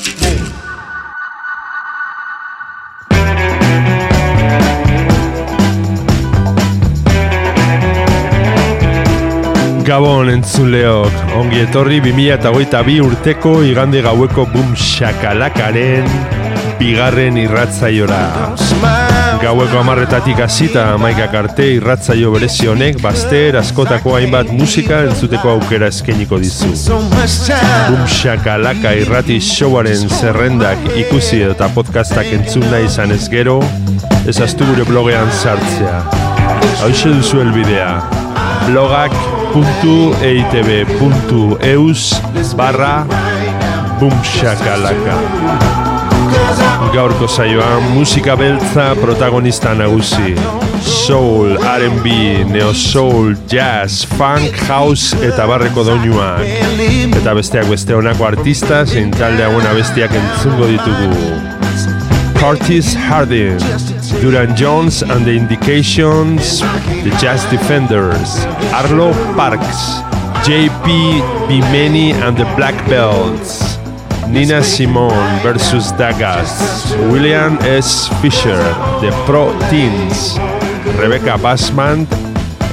Gabon entzuleok, ongi etorri 2008 urteko igande gaueko boom shakalakaren bigarren irratzaiora. Gaueko amarretatik hasita maikak arte irratzaio berezi honek bazter askotako hainbat musika entzuteko aukera eskainiko dizu. Boom shakalaka irrati showaren zerrendak ikusi eta podcastak entzun nahi izan ez gero, ezaztu gure blogean sartzea. Hau duzu elbidea, blogak.eitb.eus barra bumshakalaka Gaurko saioan musika beltza protagonista nagusi. Soul, R&B, Neo Soul, Jazz, Funk, House eta barreko doinuak Eta besteak beste honako artista zein talde hauen bestiak entzungo ditugu. Curtis Harding, Duran Jones and the Indications, The Jazz Defenders, Arlo Parks, JP Bimeni and the Black Belts, Nina Simone versus Dagas, William S. Fisher, The Pro Teens, Rebecca Bassman,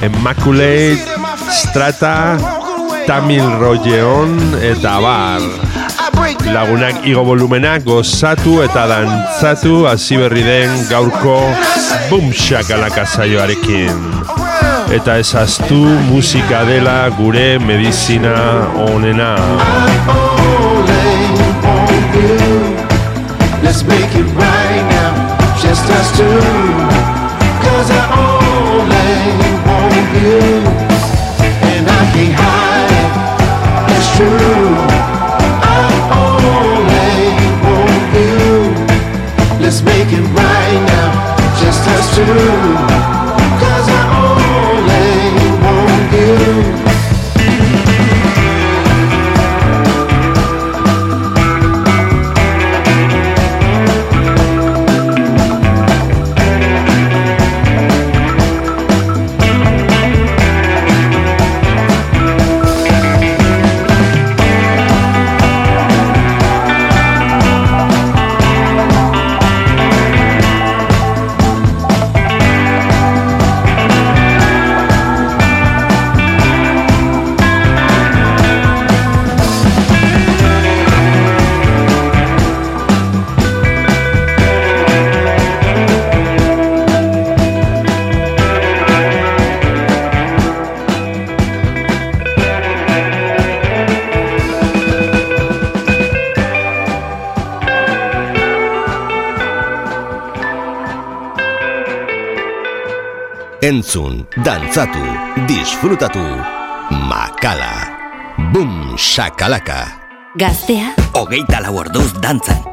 Immaculate, Strata, Tamil Rogeon eta Bar. Lagunak igo volumena gozatu eta dantzatu hasi berri den gaurko Boom Shakalaka saioarekin. Eta ezaztu musika dela gure medizina onena. Let's make it right now, just us two. Cause I only want you. And I can't hide it, it's true. I only want you. Let's make it right now, just us two. Entzun, dantzatu, disfrutatu, makala, bum, shakalaka, Gaztea, hogeita lau orduz dantzan.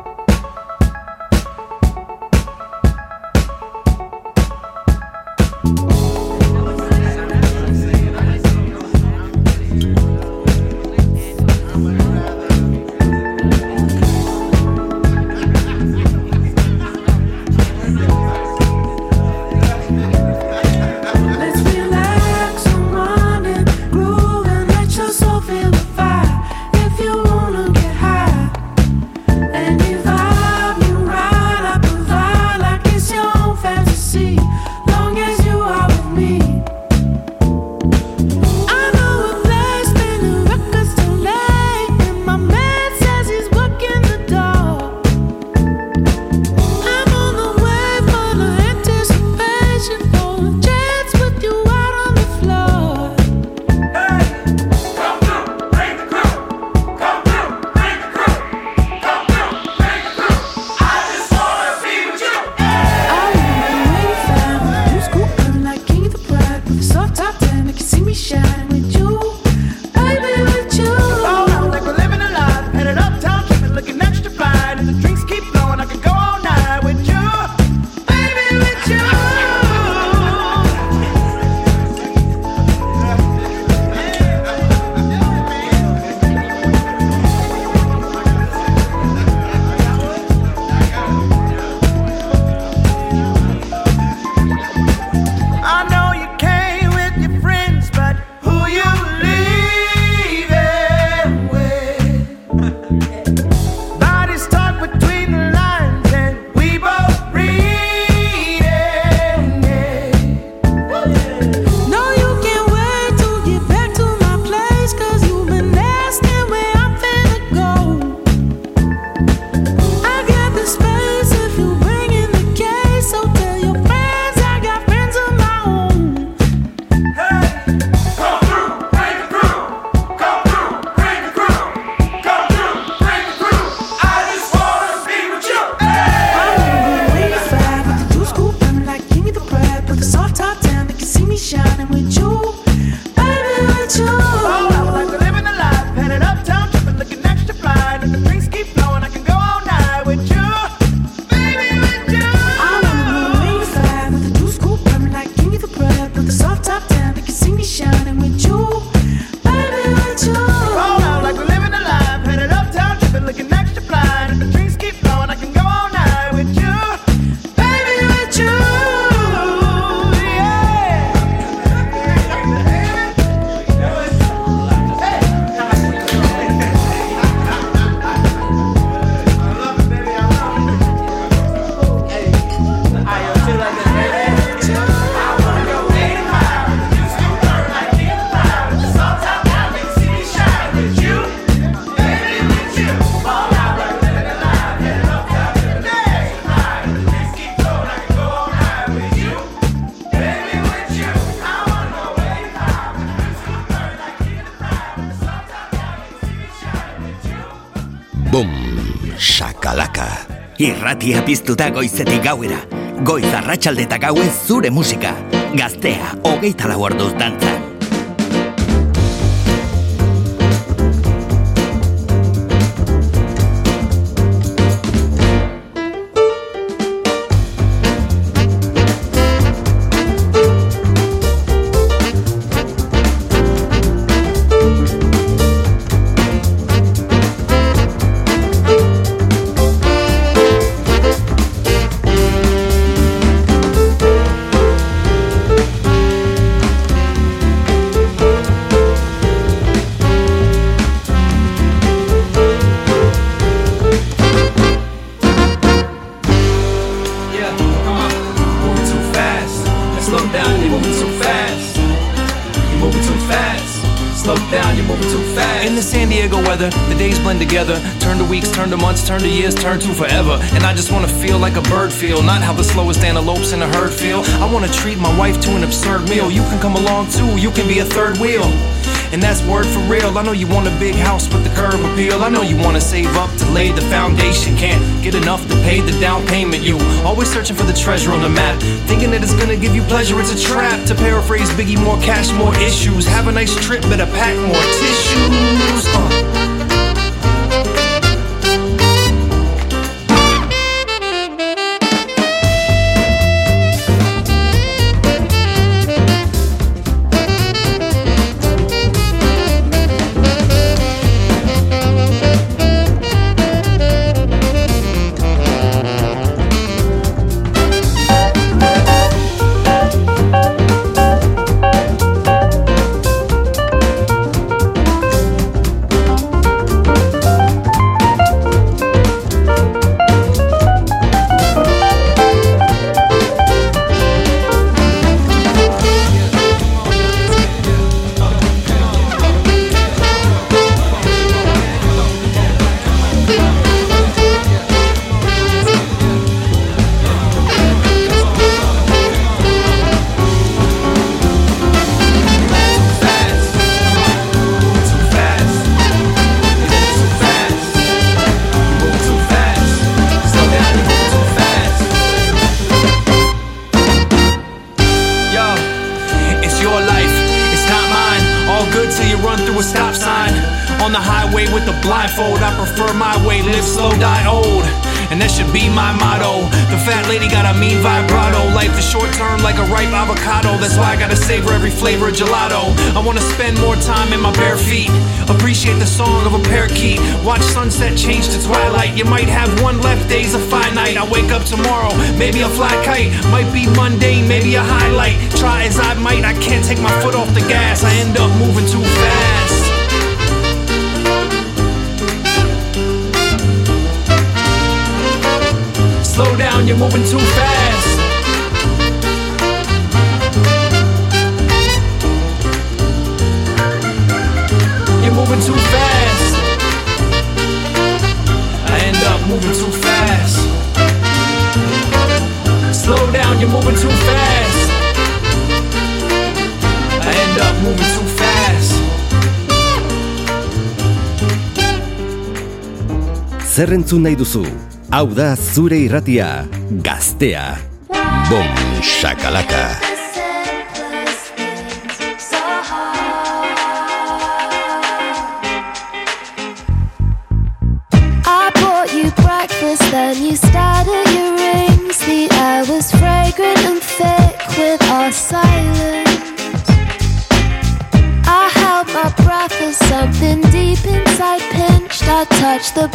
Irratia piztuta goizetik gauera. Goiz arratsalde eta gauez zure musika. Gaztea, hogeita lau orduz dantzan. Turn to years, turn to forever. And I just wanna feel like a bird feel, not how the slowest antelopes in a herd feel. I wanna treat my wife to an absurd meal. You can come along too, you can be a third wheel. And that's word for real. I know you want a big house with the curb appeal. I know you wanna save up to lay the foundation. Can't get enough to pay the down payment. You always searching for the treasure on the map. Thinking that it's gonna give you pleasure, it's a trap. To paraphrase Biggie, more cash, more issues. Have a nice trip, better pack more tissues. Uh. zer entzun nahi duzu. Hau da zure irratia, gaztea. Bom, shakalaka. Then you your rings. The air was fragrant and thick with our silence. I held my breath as something deep inside pinched. I touched the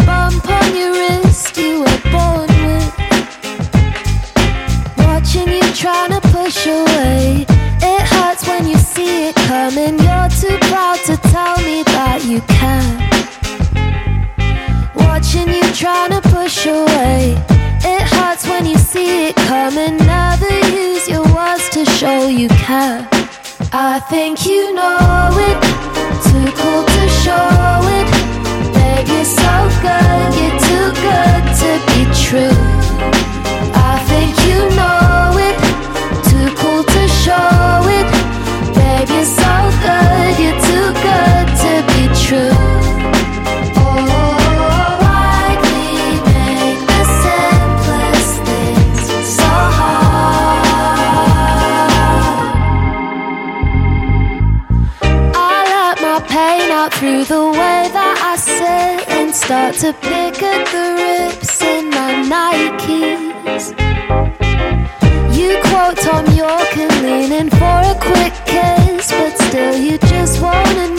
to pick at the rips in my Nikes. You quote Tom York and lean in for a quick kiss, but still you just won't.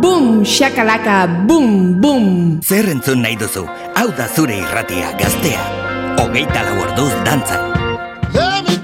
bum, shakalaka, bum, bum. Zer entzun nahi duzu, hau da zure irratia gaztea. Hogeita lau orduz dantzan. Let me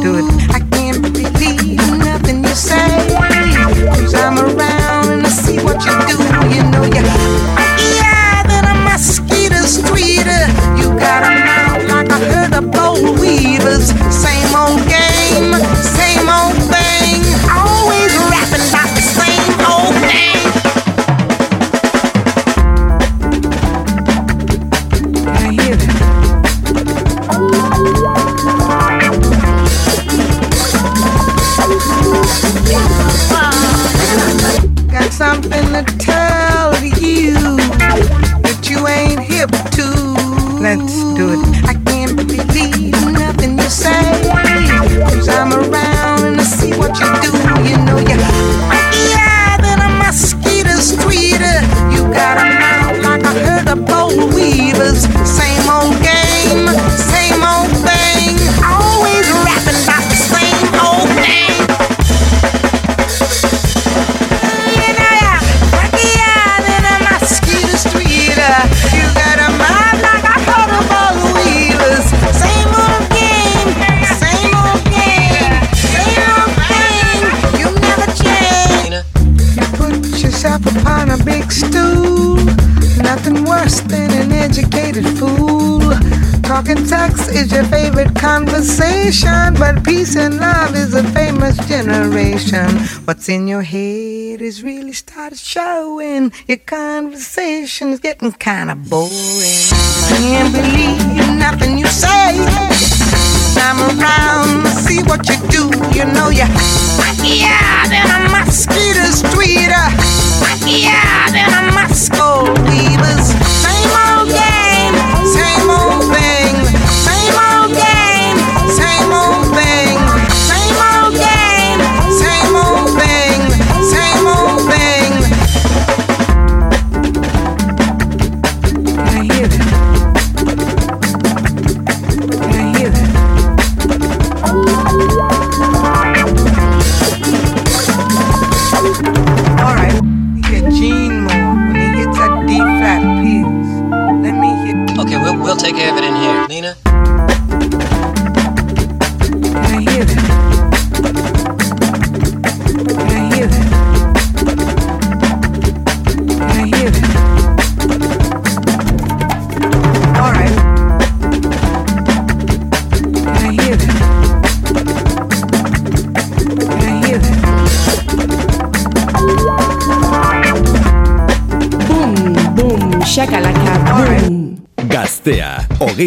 do it. question. What's in your head is really started showing. Your conversation's getting kind of boring. Can't believe nothing you say. I'm around to see what you do. You know you. Yeah!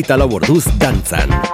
hogeita lau orduz dantzan.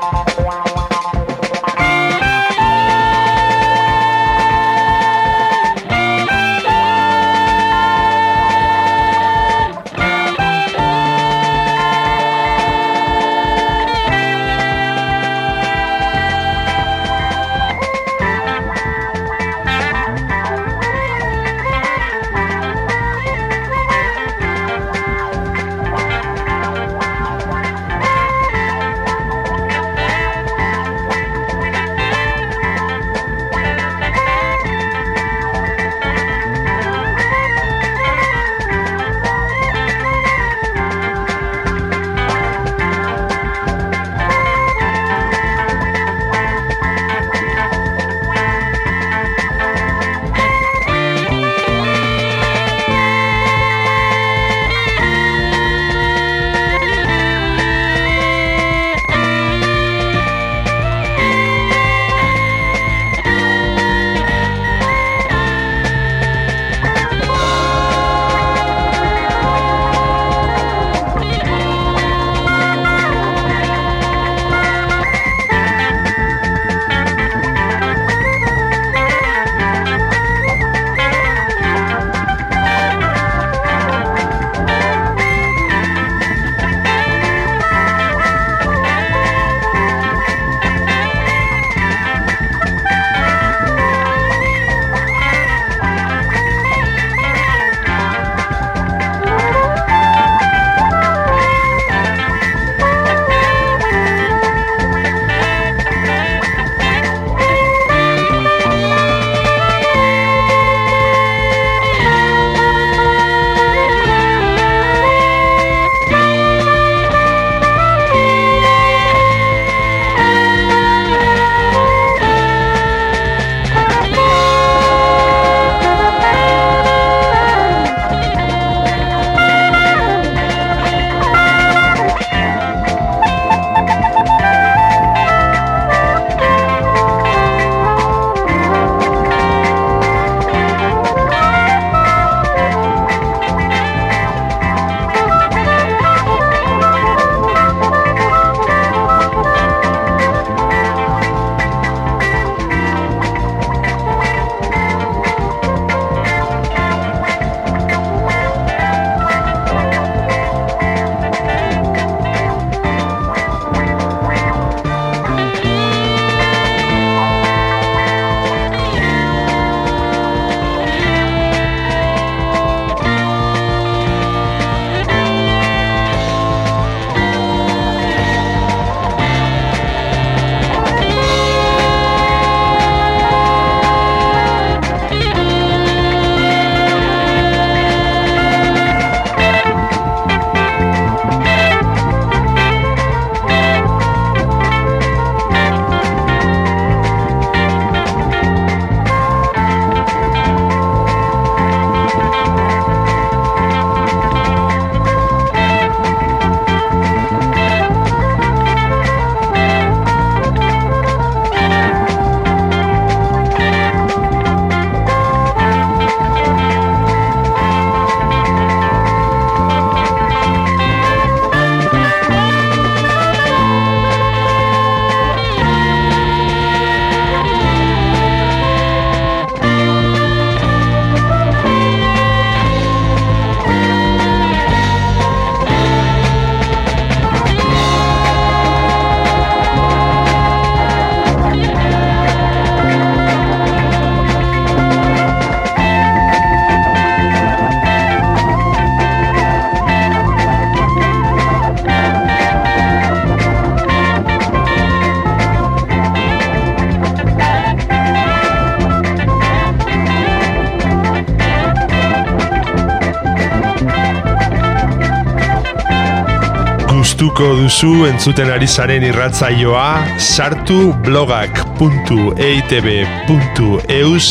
Gustuko duzu entzuten ari zaren irratzaioa sartu blogak.eitb.eus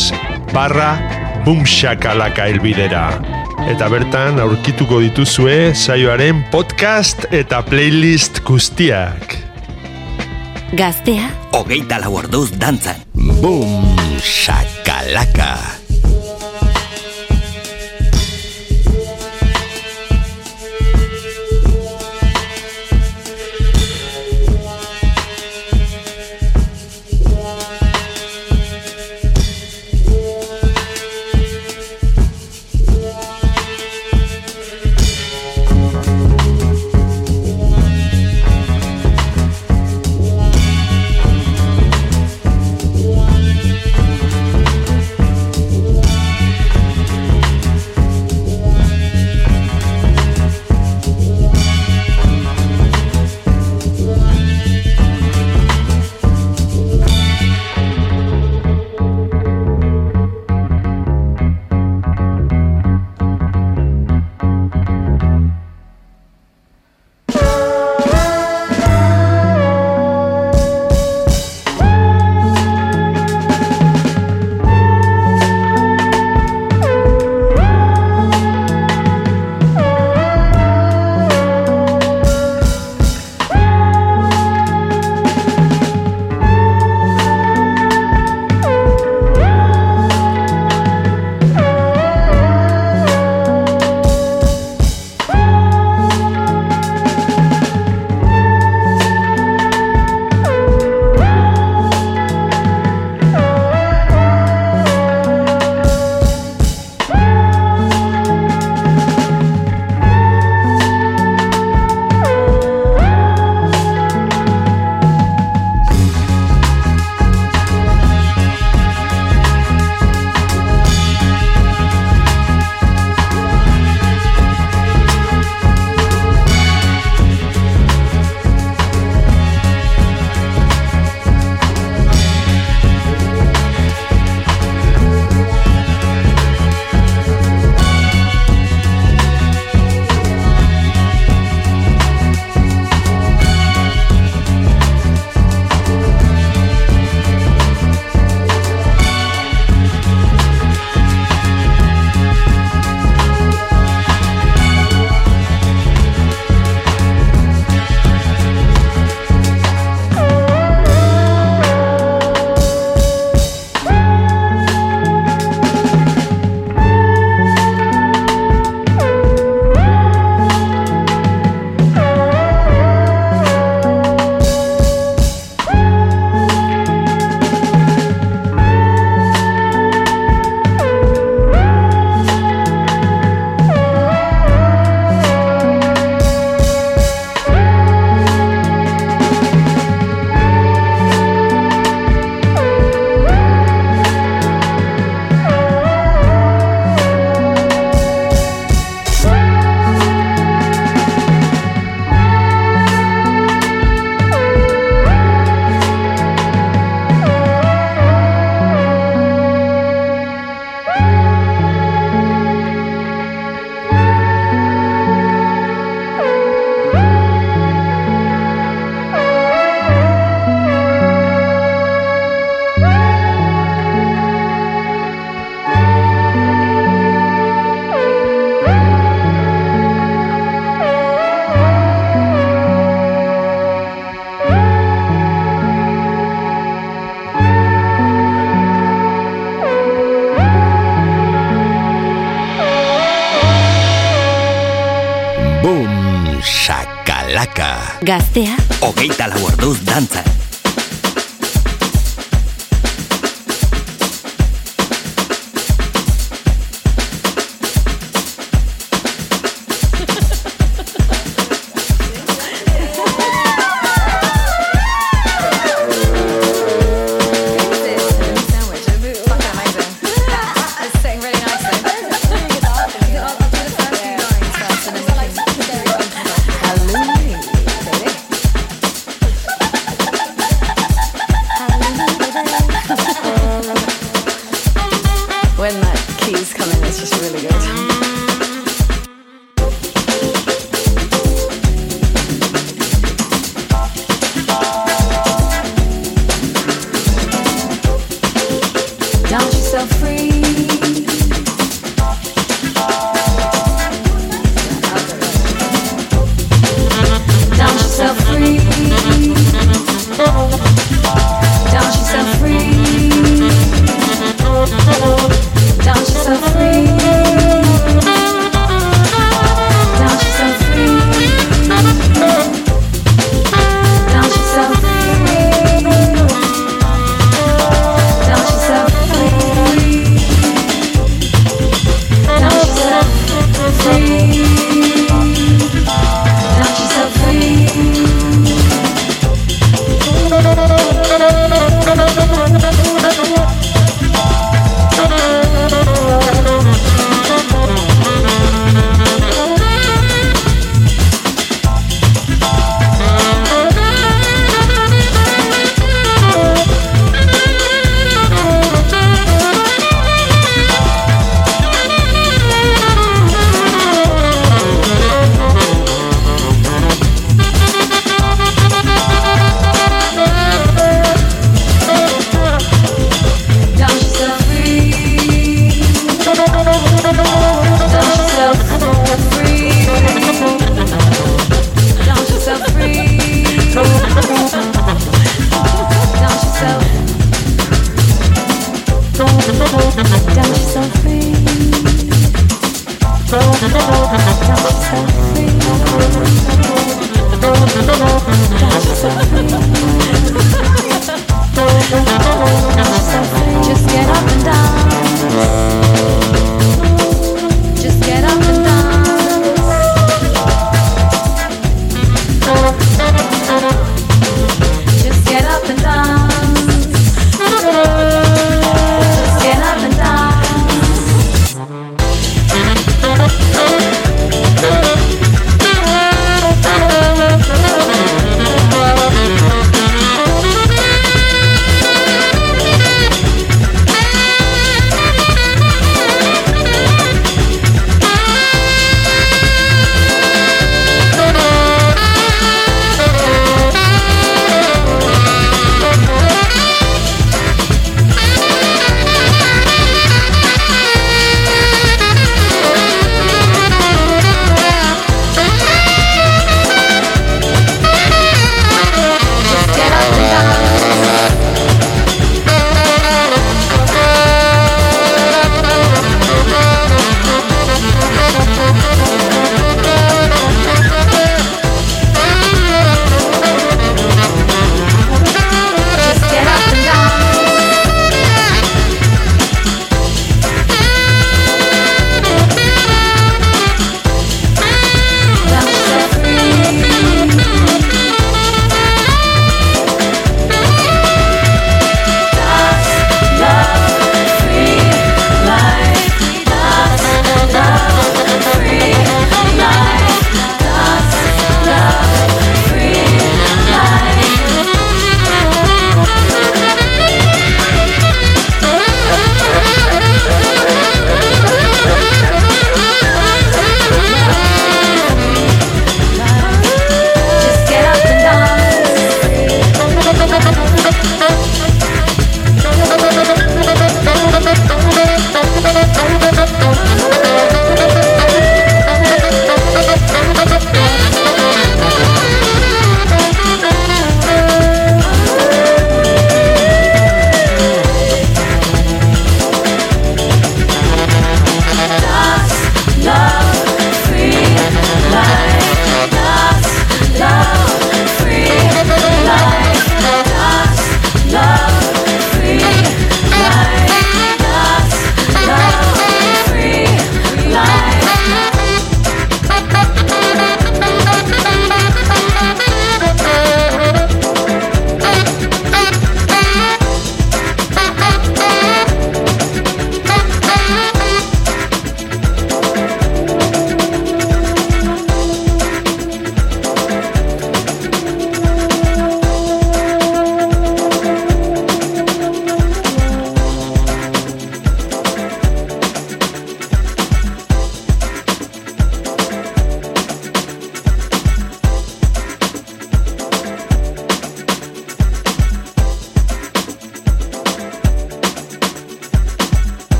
barra bumxakalaka elbidera. Eta bertan aurkituko dituzue saioaren podcast eta playlist guztiak. Gaztea, Hogeita lau orduz dantzan. Boom, shakalaka.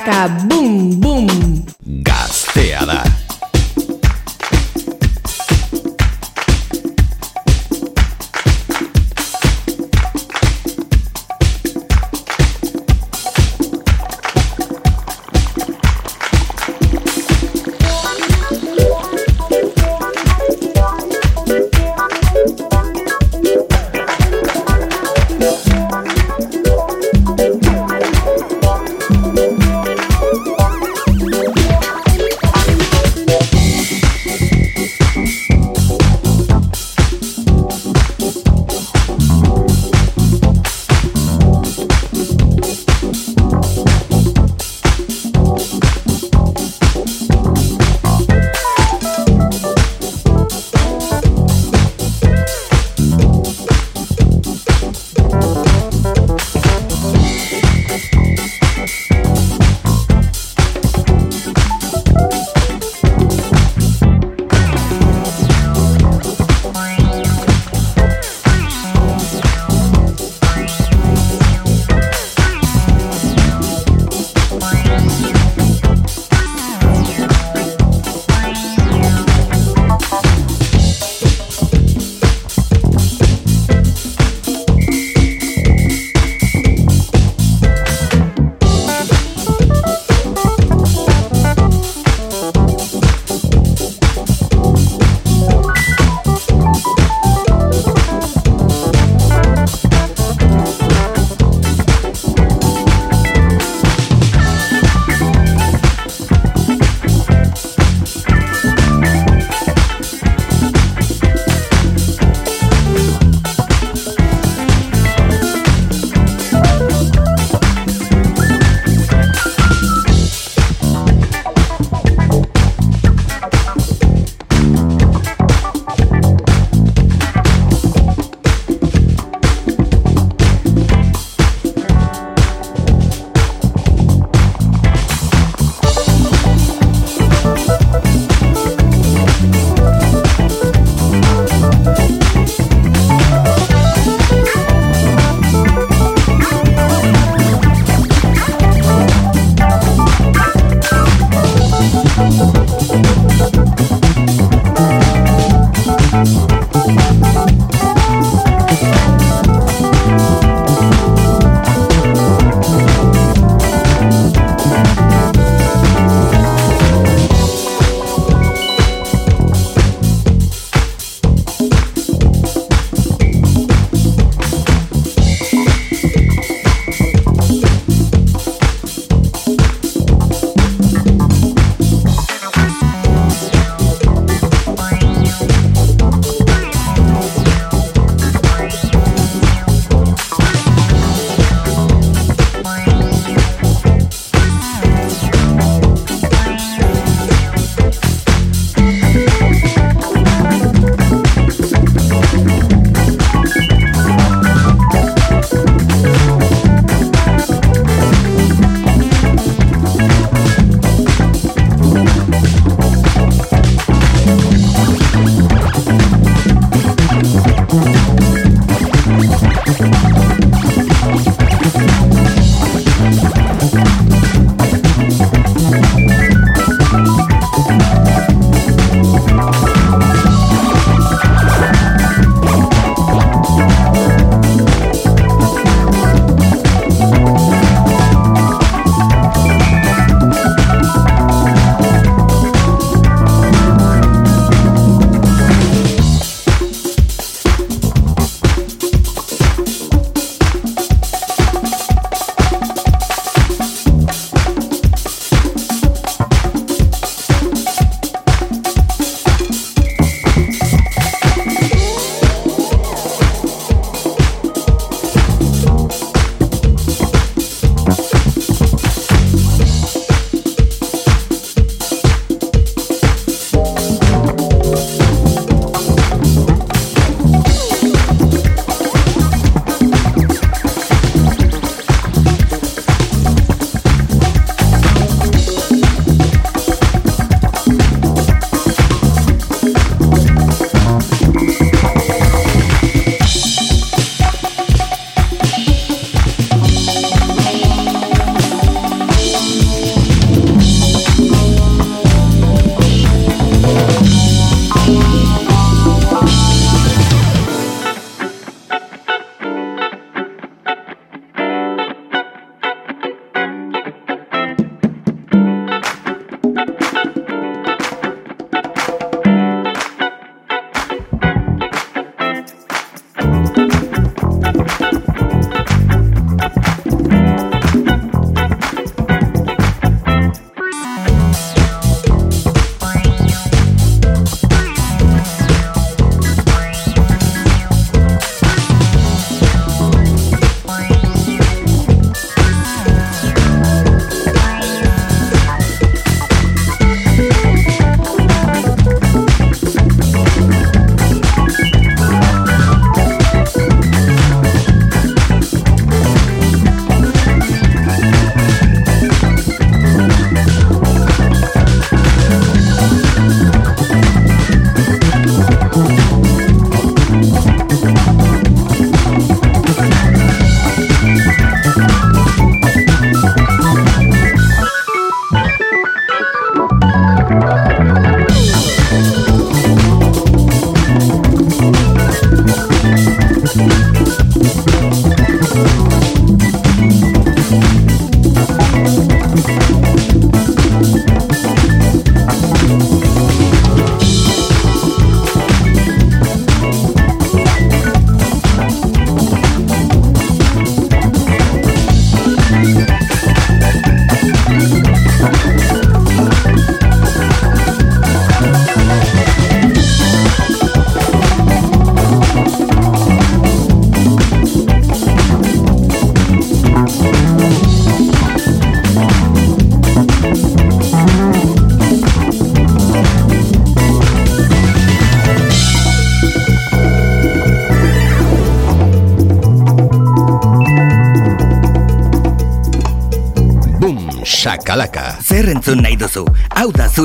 Shakalaka,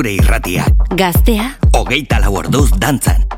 zure irratia. Gaztea, Hogeita lau orduz dantzan.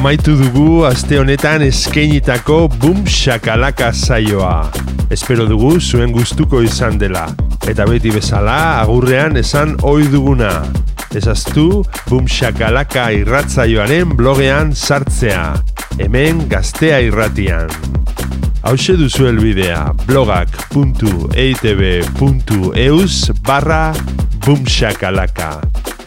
Amaitu dugu aste honetan eskeinitako bum shakalaka saioa. Espero dugu zuen gustuko izan dela. Eta beti bezala agurrean esan ohi duguna. Ezaztu bum shakalaka irratzaioaren blogean sartzea. Hemen gaztea irratian. Hauxe duzu elbidea blogak.eitb.eus barra bumshakalaka.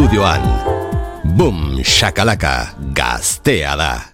Estudioan. Boom, shakalaka, gaztea da.